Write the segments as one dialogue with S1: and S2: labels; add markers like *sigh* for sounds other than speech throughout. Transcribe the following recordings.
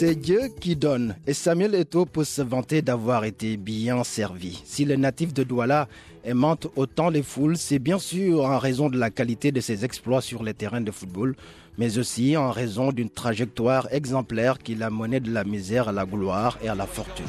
S1: C'est Dieu qui donne et Samuel Eto'o peut se vanter d'avoir été bien servi. Si le natif de Douala aimante autant les foules, c'est bien sûr en raison de la qualité de ses exploits sur les terrains de football, mais aussi en raison d'une trajectoire exemplaire qui l'a mené de la misère à la gloire et à la fortune.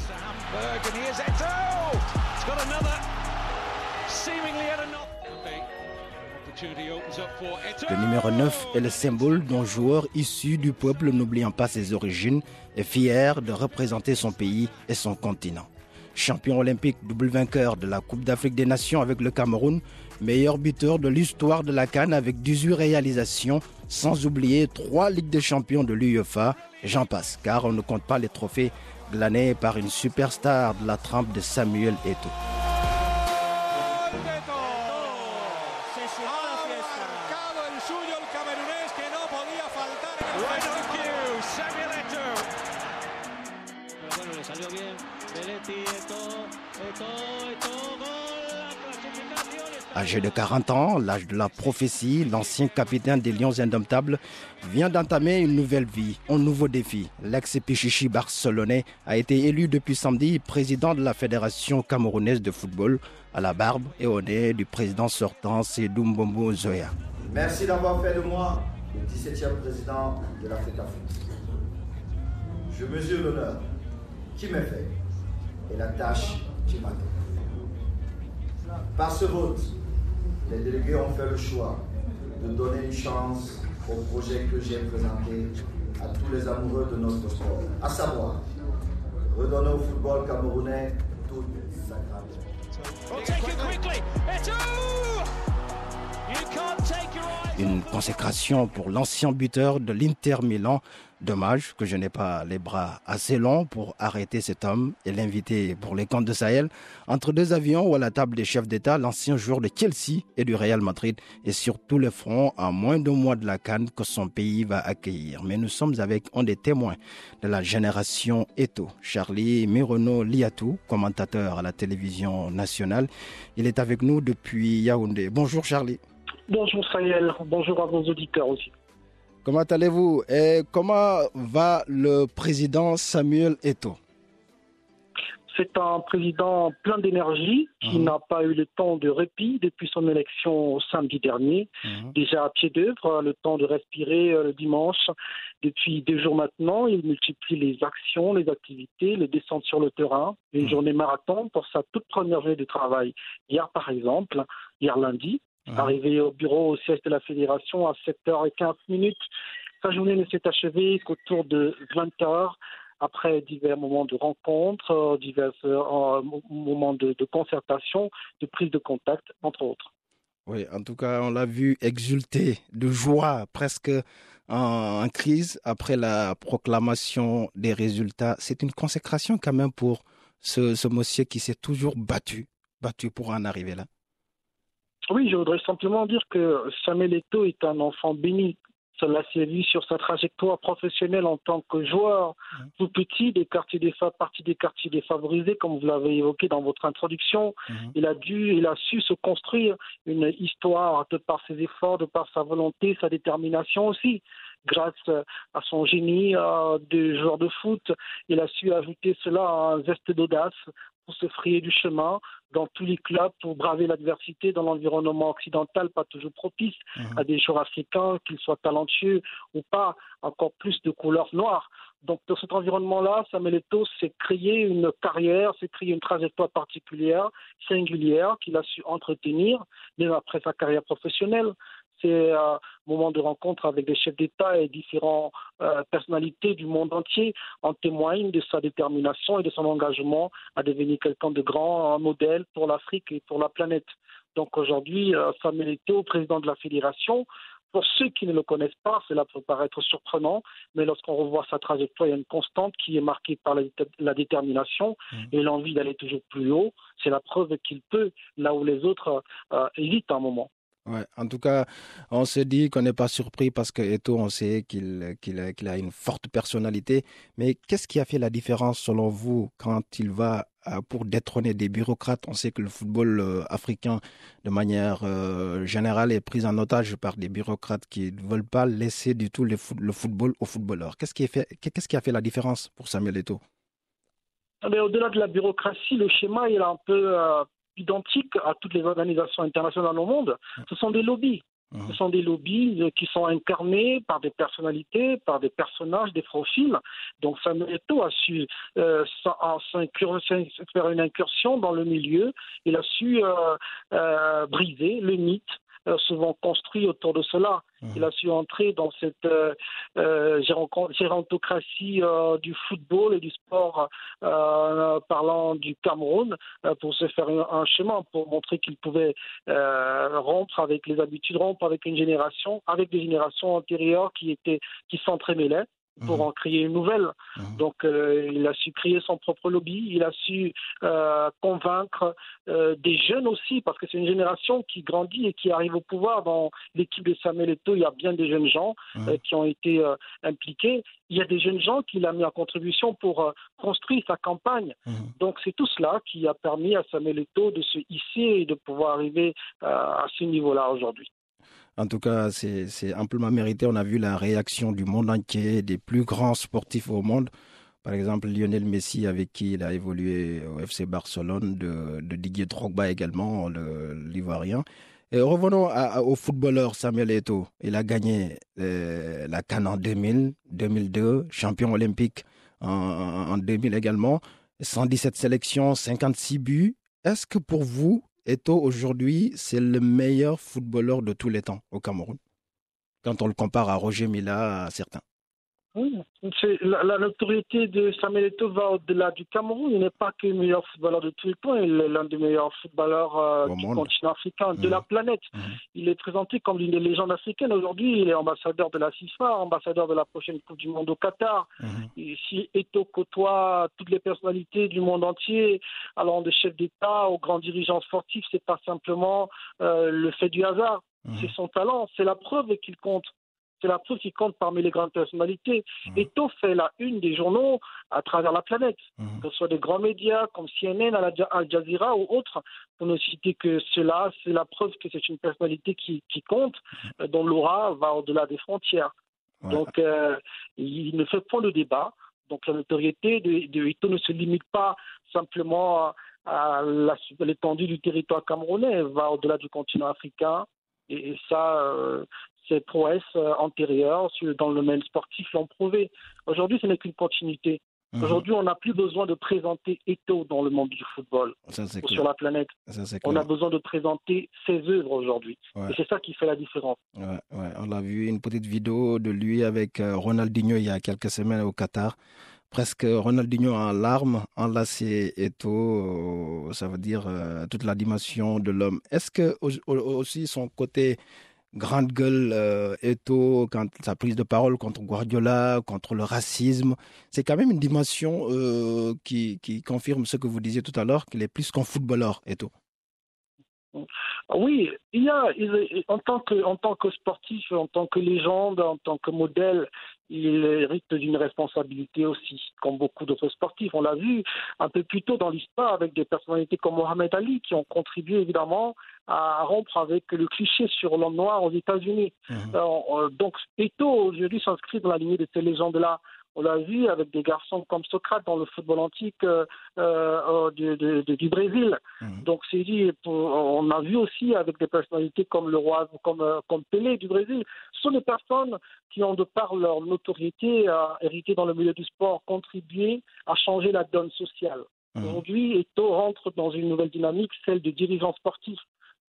S1: Le numéro 9 est le symbole d'un joueur issu du peuple n'oubliant pas ses origines et fier de représenter son pays et son continent. Champion olympique, double vainqueur de la Coupe d'Afrique des Nations avec le Cameroun, meilleur buteur de l'histoire de la Cannes avec 18 réalisations, sans oublier trois Ligues des champions de l'UEFA, j'en passe, car on ne compte pas les trophées glanés par une superstar de la trempe de Samuel Eto'o. De 40 ans, l'âge de la prophétie, l'ancien capitaine des Lions Indomptables vient d'entamer une nouvelle vie, un nouveau défi. L'ex-Pichichi barcelonais a été élu depuis samedi président de la Fédération camerounaise de football à la barbe et au nez du président sortant Sedou Mbombo Zoya.
S2: Merci d'avoir fait de moi le 17e président de l'Afrique Je mesure l'honneur qui m'est fait et la tâche qui m'attend. Par ce vote, les délégués ont fait le choix de donner une chance au projet que j'ai présenté à tous les amoureux de notre sport, à savoir redonner au football camerounais toute sa grandeur.
S1: Une consécration pour l'ancien buteur de l'Inter Milan. Dommage que je n'ai pas les bras assez longs pour arrêter cet homme et l'inviter pour les comptes de Sahel. Entre deux avions ou à la table des chefs d'État, l'ancien joueur de Chelsea et du Real Madrid est sur tous les fronts à moins d'un mois de la canne que son pays va accueillir. Mais nous sommes avec un des témoins de la génération Eto, Charlie Mirono Liatou, commentateur à la télévision nationale. Il est avec nous depuis Yaoundé. Bonjour Charlie.
S3: Bonjour Sayel, bonjour à vos auditeurs aussi.
S1: Comment allez-vous? Et comment va le président Samuel Eto'o?
S3: C'est un président plein d'énergie qui
S1: Mhm.
S3: n'a pas eu le temps de répit depuis son élection samedi dernier. Déjà à pied d'œuvre, le temps de respirer euh, le dimanche. Depuis deux jours maintenant, il multiplie les actions, les activités, les descentes sur le terrain, une
S1: Mhm.
S3: journée marathon pour sa toute première journée de travail. Hier, par exemple, hier lundi, Arrivé au bureau au siège de la fédération à 7h15 minutes. Sa journée ne s'est achevée qu'autour de 20h, après divers moments de rencontres, euh, divers euh, mo- moments de, de concertation, de prise de contact, entre autres.
S1: Oui, en tout cas, on l'a vu exulter de joie, presque en, en crise après la proclamation des résultats. C'est une consécration quand même pour ce, ce monsieur qui s'est toujours battu, battu pour en arriver là.
S3: Oui, je voudrais simplement dire que Samuel Eto'o est un enfant béni. Cela s'est vu sur sa trajectoire professionnelle en tant que joueur tout petit des quartiers des partie des quartiers défavorisés, comme vous l'avez évoqué dans votre introduction.
S1: Mhm.
S3: Il a dû, il a su se construire une histoire de par ses efforts, de par sa volonté, sa détermination aussi. Grâce à son génie euh, de joueur de foot, il a su ajouter cela à un zeste d'audace pour se frayer du chemin dans tous les clubs pour braver l'adversité dans l'environnement occidental, pas toujours propice
S1: Mhm.
S3: à des joueurs africains, qu'ils soient talentueux ou pas, encore plus de couleur noire. Donc dans cet environnement-là, Samuel Eto'o s'est créé une carrière, s'est créé une trajectoire particulière, singulière, qu'il a su entretenir, même après sa carrière professionnelle. C'est un moment de rencontre avec des chefs d'État et différentes euh, personnalités du monde entier en témoigne de sa détermination et de son engagement à devenir quelqu'un de grand, un modèle pour l'Afrique et pour la planète. Donc aujourd'hui, euh, Samuel Eto'o, président de la fédération, Pour ceux qui ne le connaissent pas, cela peut paraître surprenant, mais lorsqu'on revoit sa trajectoire, il y a une constante qui est marquée par la, la détermination
S1: Mhm.
S3: et l'envie d'aller toujours plus haut. C'est la preuve qu'il peut, là où les autres euh, hésitent un moment.
S1: Ouais, en tout cas, on se dit qu'on n'est pas surpris parce que Eto, on sait qu'il a, une forte personnalité. Mais qu'est-ce qui a fait la différence selon vous quand il va euh, pour détrôner des bureaucrates? On sait que le football euh, africain, de manière euh, générale, est pris en otage par des bureaucrates qui ne veulent pas laisser du tout le, foot- le football aux footballeurs. Qu'est-ce qui, a fait- la différence pour Samuel Eto?
S3: Mais au-delà de la bureaucratie, le schéma il un peu identique à toutes les organisations internationales au monde. Ce sont des lobbies.
S1: Mhm.
S3: Ce sont des lobbies euh, qui sont incarnés par des personnalités, par des personnages, des profils. Donc Samuel Eto'o a su euh, faire une incursion dans le milieu. Il a su euh, euh, briser le mythe euh, souvent construit autour de cela.
S1: Mhm.
S3: Il a su entrer dans cette euh, euh, géron- gérontocratie euh, du football et du sport euh, parlant du Cameroun euh, pour se faire un, un chemin, pour montrer qu'il pouvait euh, rompre avec les habitudes, rompre avec une génération, avec des générations antérieures qui étaient qui s'entremêlaient pour
S1: Mhm.
S3: en créer une nouvelle.
S1: Mhm.
S3: Donc euh, il a su créer son propre lobby, il a su euh, convaincre euh, des jeunes aussi, parce que c'est une génération qui grandit et qui arrive au pouvoir. Dans l'équipe de Samuel Eto'o, il y a bien des jeunes gens
S1: Mhm.
S3: qui ont été impliqués. Il y a des jeunes gens qu'il a mis en contribution pour construire sa campagne. Donc c'est tout cela qui a permis à Samuel Eto'o de se hisser et de pouvoir arriver à ce niveau-là aujourd'hui.
S1: En tout cas, c'est amplement mérité. On a vu la réaction du monde entier, des plus grands sportifs au monde. Par exemple, Lionel Messi, avec qui il a évolué au FC Barcelone, de, Didier Drogba également, le- l'Ivoirien. Et revenons au footballeur Samuel Eto'o. Il a gagné euh, la Cannes en 2000, 2002, champion olympique en en 2000 également. 117 sélections, 56 buts. Est-ce que pour vous, Eto'o aujourd'hui, c'est le meilleur footballeur de tous les temps au Cameroun Quand on le compare à Roger Mila, à certains.
S3: Oui, c'est- la, la notoriété de Samuel Eto'o va au-delà du Cameroun. Il n'est pas que le meilleur footballeur de tous les temps, il est l'un des meilleurs footballeurs euh, du
S1: monde.
S3: continent africain, de la planète.
S1: Mhm.
S3: Il est présenté comme l'une des légendes africaines. Aujourd'hui, il est ambassadeur de la FIFA, ambassadeur de la prochaine Coupe du Monde au Qatar. Et si Eto'o côtoie toutes les personnalités du monde entier, allant de chefs d'État aux grands dirigeants sportifs, c'est pas simplement euh, le fait du hasard, c'est son talent, c'est la preuve qu'il compte. C'est la preuve qu'il compte parmi les grandes personnalités.
S1: Mhm.
S3: Eto'o fait la une des journaux à travers la planète,
S1: Mhm.
S3: que ce soit des grands médias comme CNN, Al Jazeera ou autres, pour ne citer que cela, c'est la preuve que c'est une personnalité qui, qui compte, euh, dont l'aura va au-delà des frontières. Donc, euh, il ne fait point de débat. Donc, la notoriété de, de ne se limite pas simplement à, l'étendue du territoire camerounais, elle va au-delà du continent africain. Et, et ça, euh, ses prouesses euh, antérieures dans le domaine sportif l'ont prouvé. Aujourd'hui, ce n'est qu'une continuité.
S1: Mhm.
S3: Aujourd'hui, on n'a plus besoin de présenter Eto'o dans le monde du football
S1: Ça,
S3: ou sur la planète.
S1: Ça,
S3: On a besoin de présenter ses œuvres aujourd'hui.
S1: Ouais.
S3: Et c'est ça qui fait la différence.
S1: Ouais, ouais, on l'a vu, une petite vidéo de lui avec euh, Ronaldinho il y a quelques semaines au Qatar. Presque Ronaldinho en larmes, enlacé Eto'o, euh, ça veut dire toute la dimension de l'homme. Est-ce que au- au- aussi son côté grande gueule euh, Eto'o, quand sa prise de parole contre Guardiola, contre le racisme, c'est quand même une dimension euh, qui, qui confirme ce que vous disiez tout à l'heure, qu'il est plus qu'un footballeur, Eto'o.
S3: Oui, il y a, il- en tant que, en tant que sportif, en tant que légende, en tant que modèle, il hérite d'une responsabilité aussi, comme beaucoup d'autres sportifs. On l'a vu un peu plus tôt dans l'histoire avec des personnalités comme Mohamed Ali qui ont contribué évidemment à rompre avec le cliché sur l'homme noir aux États-Unis. Alors, euh, donc, Eto'o aujourd'hui s'inscrit dans la lignée de ces légendes-là. On l'a vu avec des garçons comme Socrate dans le football antique euh, euh, du, du- du- du Brésil.
S1: Mhm.
S3: Donc c'est on a vu aussi avec des personnalités comme le roi, comme, euh, comme Pelé du Brésil. Ce sont des personnes qui ont de par leur notoriété euh, hérité dans le milieu du sport, contribué à changer la donne sociale.
S1: Mhm.
S3: Aujourd'hui, Eto rentre dans une nouvelle dynamique, celle de dirigeant sportif.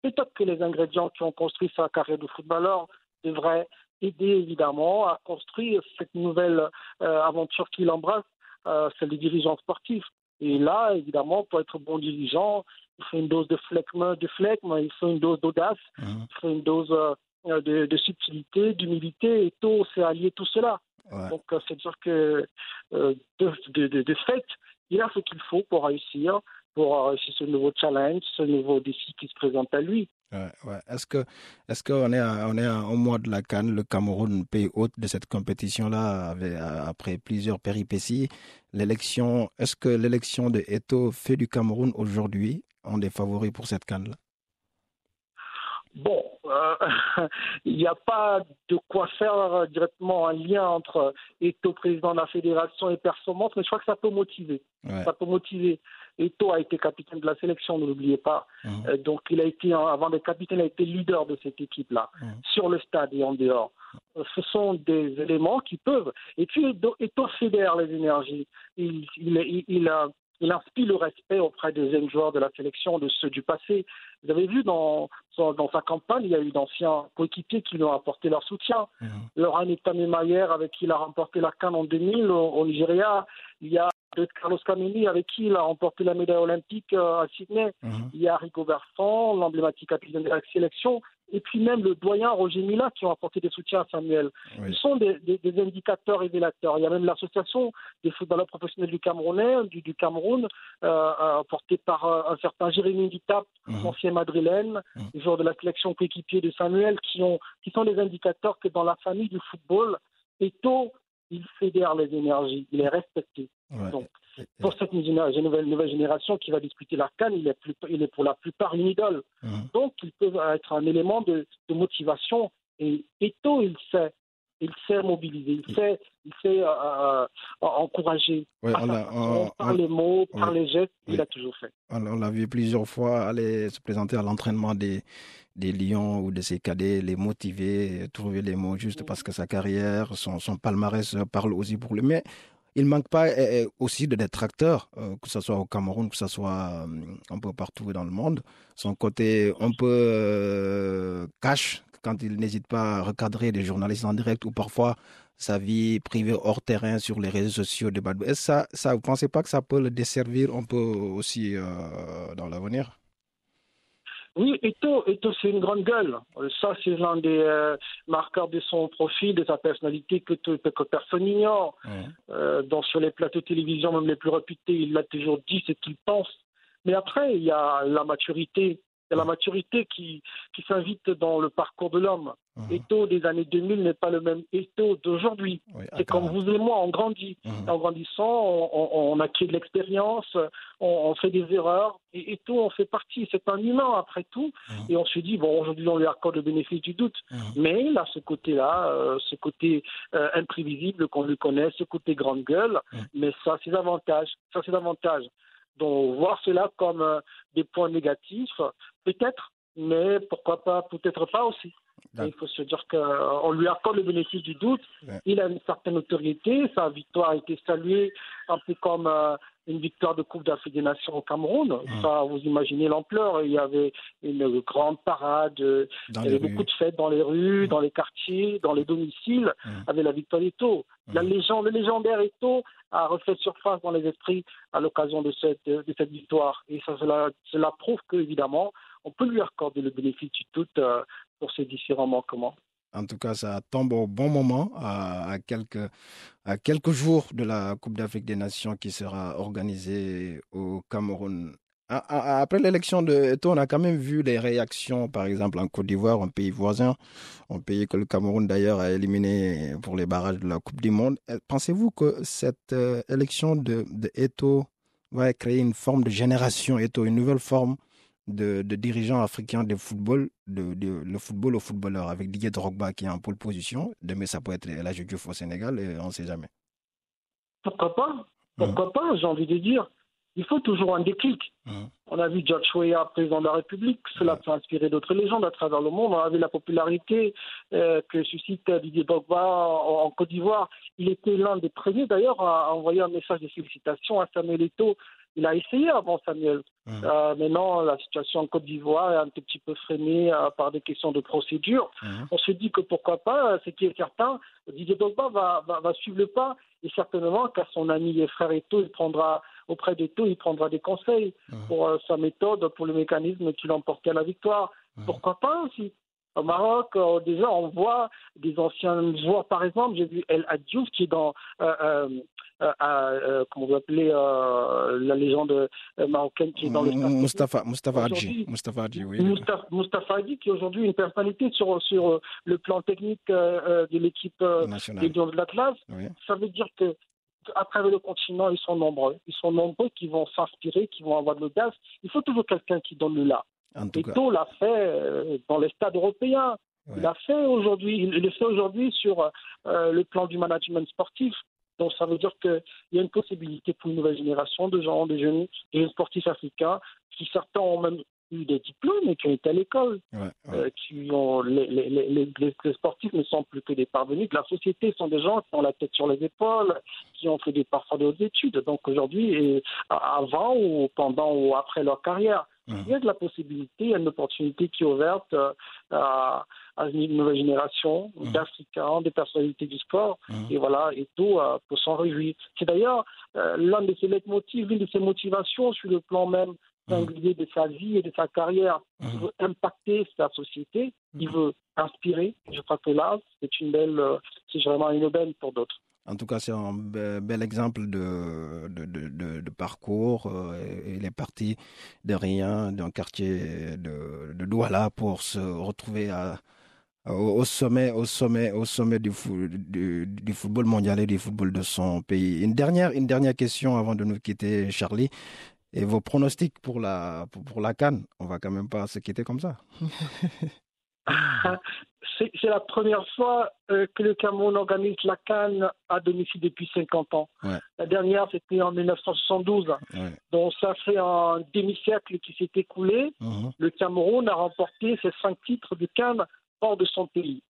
S3: Peut-être que les ingrédients qui ont construit sa carrière de footballeur devraient aider évidemment à construire cette nouvelle euh, aventure qu'il embrasse, euh, celle des dirigeants sportifs. Et là, évidemment, pour être bon dirigeant, il faut une dose de flegme, de flegme il faut une dose d'audace,
S1: Mhm.
S3: il faut une dose euh, de, de subtilité, d'humilité. Eto s'est allié tout cela.
S1: Ouais.
S3: Donc, euh, c'est-à-dire que de, de, de, de fait, il a ce qu'il faut pour réussir, pour réussir ce nouveau challenge, ce nouveau défi qui se présente à lui.
S1: Ouais. Est-ce que, est-ce qu'on est, on est à un mois de la Cannes, le Cameroun, pays hôte de cette compétition-là, après plusieurs péripéties, l'élection, est-ce que l'élection de Eto fait du Cameroun aujourd'hui un des favoris pour cette Cannes-là?
S3: Bon, euh, *laughs* il n'y a pas de quoi faire euh, directement un lien entre Eto, président de la fédération, et performance, mais je crois que ça peut motiver.
S1: Ouais.
S3: Ça peut motiver. Eto a été capitaine de la sélection, ne l'oubliez pas.
S1: Mhm.
S3: Euh, donc, il a été, avant d'être capitaine, il a été leader de cette équipe-là,
S1: Mhm.
S3: sur le stade et en dehors. Ce sont des éléments qui peuvent. Et puis, Eto, fédère les énergies. Il, il, il, il, euh, il inspire le respect auprès des jeunes joueurs de la sélection, de ceux du passé. Vous avez vu dans, sa campagne, il y a eu d'anciens coéquipiers qui lui ont apporté leur soutien.
S1: Mhm.
S3: Laurent Mayer, avec qui il a remporté la Cannes en 2000 au, au Nigeria. Il y a Carlos Kameni, avec qui il a remporté la médaille olympique euh, à Sydney.
S1: Mhm.
S3: Il y a Rico Bertrand, l'emblématique capitaine de la sélection, et puis même le doyen Roger Mila qui ont apporté des soutiens à Samuel.
S1: Oui.
S3: Ils sont des, des- des indicateurs révélateurs. Il y a même l'association des footballeurs professionnels du Camerounais, du, du Cameroun, euh, euh, portée par euh, un certain Jérémy Guitap,
S1: Mhm.
S3: ancien madrilène,
S1: Mhm.
S3: joueur de la sélection coéquipier de Samuel, qui, ont, qui sont des indicateurs que dans la famille du football, Eto, il fédère les énergies, il est respecté.
S1: Ouais.
S3: Donc, Pour cette nouvelle, nouvelle, génération qui va disputer la Cannes, il est, plus- il est pour la plupart une idole.
S1: Mhm.
S3: Donc, il peut être un élément de, de motivation. Et Eto, il sait. Il sait mobiliser, il sait, il sait euh, euh, encourager. Par
S1: on on-
S3: par
S1: on-
S3: les mots, par
S1: oui.
S3: les gestes,
S1: Oui.
S3: il a toujours fait.
S1: On, on l'a vu plusieurs fois aller se présenter à l'entraînement des, des Lions ou de ses cadets, les motiver, trouver les mots justes parce que sa carrière, son, son palmarès parle aussi pour lui. Mais il ne manque pas eh, eh, aussi de détracteurs, euh, que ce soit au Cameroun, que ce soit un peu partout dans le monde. Son côté un peu cash, quand il n'hésite pas à recadrer des journalistes en direct ou parfois sa vie privée hors terrain sur les réseaux sociaux de Badou. Est-ce ça, ça, vous ne pensez pas que ça peut le desservir un peu aussi euh, dans l'avenir?
S3: Oui, Eto, Eto c'est une grande gueule. Euh, Ça, c'est l'un des euh, marqueurs de son profil, de sa personnalité que, que personne n'ignore. Euh, dans, sur les plateaux de télévision, même les plus réputés, il l'a toujours dit ce qu'il pense. Mais après, il y a la maturité. A la maturité qui, qui s'invite dans le parcours de l'homme.
S1: Mhm.
S3: Eto des années 2000 n'est pas le même Eto d'aujourd'hui.
S1: Oui,
S3: C'est comme vous et moi, on grandit.
S1: Mhm.
S3: En grandissant, on, on- on acquiert de l'expérience, on, on fait des erreurs, et, et tout, on fait partie. C'est un humain après tout,
S1: Mhm.
S3: et on se dit, bon, aujourd'hui, on lui accorde le bénéfice du doute.
S1: Mhm.
S3: Mais il a ce côté-là, euh, ce côté euh, imprévisible qu'on lui connaît, ce côté grande gueule, mais ça, c'est davantage. Ça, c'est davantage. Donc, voir cela comme euh, des points négatifs, peut-être, mais pourquoi pas, peut-être pas aussi. Il faut se dire qu'on lui accorde le bénéfice du doute.
S1: Ouais.
S3: Il a une certaine notoriété. Sa victoire a été saluée un peu comme euh, une victoire de Coupe d'Afrique des Nations au Cameroun.
S1: Mm.
S3: Ça, vous imaginez l'ampleur. Il y avait une grande parade. euh, il y avait
S1: rues.
S3: beaucoup de fêtes dans les rues,
S1: Mm.
S3: dans les quartiers, dans les domiciles,
S1: Mm.
S3: avec la victoire d'Eto. La légende, le légendaire Eto a refait surface dans les esprits à l'occasion de cette, de cette victoire. Et ça, cela, cela prouve qu'évidemment, on peut lui accorder le bénéfice du doute euh, pour ces différents manquements.
S1: En tout cas, ça tombe au bon moment, à, quelques, à quelques jours de la Coupe d'Afrique des Nations qui sera organisée au Cameroun. Après l'élection de Eto'o, on a quand même vu les réactions, par exemple en Côte d'Ivoire, un pays voisin, un pays que le Cameroun d'ailleurs a éliminé pour les barrages de la Coupe du Monde. Euh, Pensez-vous que cette euh, élection de, de Eto'o va créer une forme de génération Eto'o, une nouvelle forme de, de dirigeants africains de football, de, de- le football aux footballeurs, avec Didier Drogba qui est en pole position. Demain, ça peut être la Diouf au Sénégal, et on ne sait jamais.
S3: Pourquoi pas? Pourquoi pas, j'ai envie de dire. Il faut toujours un déclic.
S1: Mhm.
S3: On a vu George Weah, président de la République, cela peut inspirer d'autres légendes à travers le monde. On a vu la popularité euh, que suscite Didier Drogba en, en Côte d'Ivoire. Il était l'un des premiers d'ailleurs à envoyer un message de félicitations à Samuel Eto'o. Il a essayé avant Samuel.
S1: Mhm.
S3: Euh, maintenant, la situation en Côte d'Ivoire est un tout petit peu freinée euh, par des questions de procédure.
S1: Mhm.
S3: On se dit que pourquoi pas, euh, ce qui est certain, Didier Drogba va, va, va suivre le pas et certainement qu'à son ami et frère Eto, il prendra auprès d'Eto, il prendra des conseils
S1: Mhm.
S3: pour euh, sa méthode, pour le mécanisme qui l'emportait à la victoire. Pourquoi pas aussi Au Maroc, euh, déjà, on voit des anciens joueurs, par exemple, j'ai vu El Adjouf qui est dans, euh, euh, euh, euh, comment vous appelez, euh, la légende marocaine qui est dans le.
S1: Mustafa, Mustafa Hadji. Mustafa Hadji, oui.
S3: Moustapha, Moustapha Hadji, qui est aujourd'hui une personnalité sur, sur le plan technique de l'équipe des. Lions de l'Atlas.
S1: Oui.
S3: Ça veut dire que à travers le continent, ils sont nombreux. Ils sont nombreux qui vont s'inspirer, qui vont avoir de l'audace. Il faut toujours quelqu'un qui donne le là.
S1: En tout
S3: Eto l'a fait euh, dans les stades européens.
S1: Ouais.
S3: Il l'a fait aujourd'hui. Il il le fait aujourd'hui sur euh, le plan du management sportif. Donc ça veut dire qu'il y a une possibilité pour une nouvelle génération de gens, de jeunes, de jeunes sportifs africains, qui certains ont même eu des diplômes et qui ont été à l'école,
S1: ouais, ouais.
S3: euh, qui ont les, les, les, les- sportifs ne sont plus que des parvenus de la société, sont des gens qui ont la tête sur les épaules, qui ont fait des parfois de hautes études. Donc aujourd'hui, avant ou pendant ou après leur carrière, il y a de la possibilité, il y a une opportunité qui est ouverte euh, à, à une nouvelle génération d'Africains, des personnalités du sport, et voilà, et tout euh, pour s'en réjouir. C'est d'ailleurs euh, l'un de ses leitmotivs, l'une de ses motivations sur le plan même singulier de sa vie et de sa carrière. Il
S1: Mhm.
S3: veut impacter sa société, il veut inspirer. Je crois que là, c'est une belle, euh, c'est vraiment une aubaine pour d'autres.
S1: En tout cas, c'est un be- bel exemple de, de, de, de- de parcours. euh, Il est parti de rien, d'un quartier de, Douala pour se retrouver à, au, sommet, au sommet, au sommet du, du football mondial et du football de son pays. Une dernière, une dernière question avant de nous quitter, Charlie. Et vos pronostics pour la, pour, pour la Cannes On va quand même pas se quitter comme ça. *laughs*
S3: C'est la première fois euh, que le Cameroun organise la Cannes à domicile depuis 50 ans.
S1: Ouais.
S3: La dernière, c'était en 1972.
S1: Ouais.
S3: Donc ça fait un demi-siècle qui s'est écoulé.
S1: Mhm,
S3: Le Cameroun a remporté ses cinq titres de Cannes hors de son pays.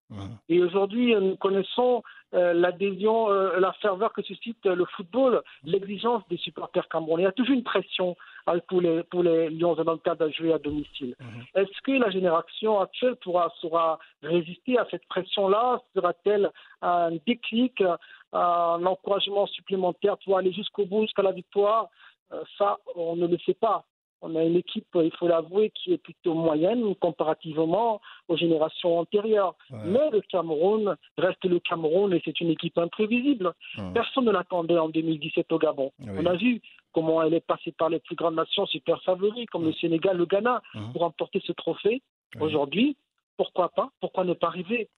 S3: Et aujourd'hui, euh, nous connaissons euh, l'adhésion, euh, la ferveur que suscite euh, le football, l'exigence des supporters camerounais. Il y a toujours une pression euh, pour les, pour les Lions dans le cadre à jouer à domicile.
S1: Mhm.
S3: Est-ce que la génération actuelle pourra, saura résister à cette pression-là? Sera-t-elle un déclic, un encouragement supplémentaire pour aller jusqu'au bout, jusqu'à la victoire? Ça, on ne le sait pas. On a une équipe, il faut l'avouer, qui est plutôt moyenne comparativement aux générations antérieures.
S1: Ouais.
S3: Mais le Cameroun reste le Cameroun et c'est une équipe imprévisible. Personne ne l'attendait en 2017 au Gabon.
S1: Oui.
S3: On a vu comment elle est passée par les plus grandes nations super favoris comme le Sénégal, le Ghana, pour remporter ce trophée. Aujourd'hui, pourquoi pas? Pourquoi ne pas arriver?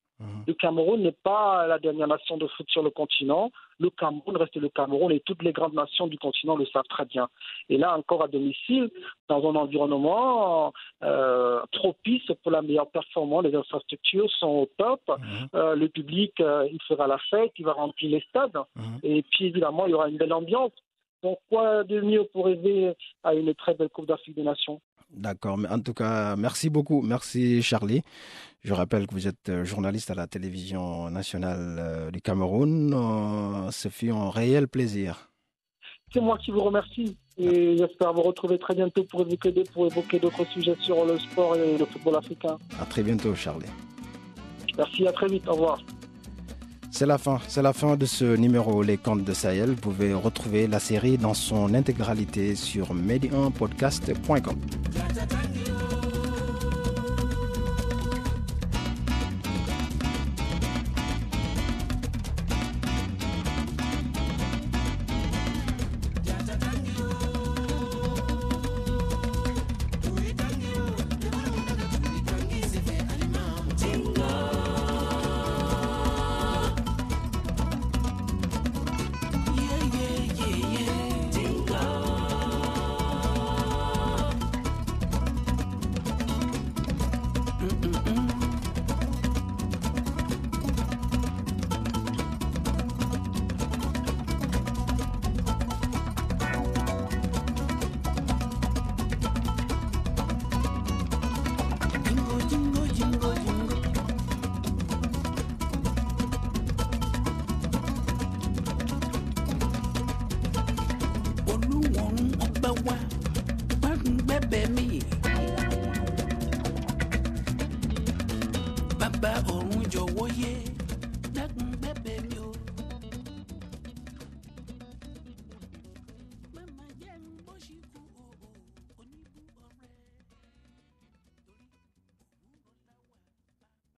S3: Le Cameroun n'est pas la dernière nation de foot sur le continent. Le Cameroun reste le Cameroun et toutes les grandes nations du continent le savent très bien. Et là, encore à domicile, dans un environnement euh, propice pour la meilleure performance, les infrastructures sont au top.
S1: Mhm.
S3: Euh, le public, euh, il fera la fête, il va remplir les stades.
S1: Mhm.
S3: Et puis, évidemment, il y aura une belle ambiance. Donc, quoi de mieux pour rêver à une très belle Coupe d'Afrique des Nations?
S1: D'accord, mais en tout cas, merci beaucoup. Merci Charlie. Je rappelle que vous êtes euh, journaliste à la télévision nationale euh, du Cameroun. Ce fut un réel plaisir.
S3: C'est moi qui vous remercie et j'espère vous retrouver très bientôt pour évoquer, pour évoquer d'autres sujets sur le sport et le football africain.
S1: À très bientôt, Charlie.
S3: Merci, à très vite, au revoir.
S1: C'est la fin, c'est la fin de ce numéro Les Contes de Sahel. Vous pouvez retrouver la série dans son intégralité sur medianpodcast.com.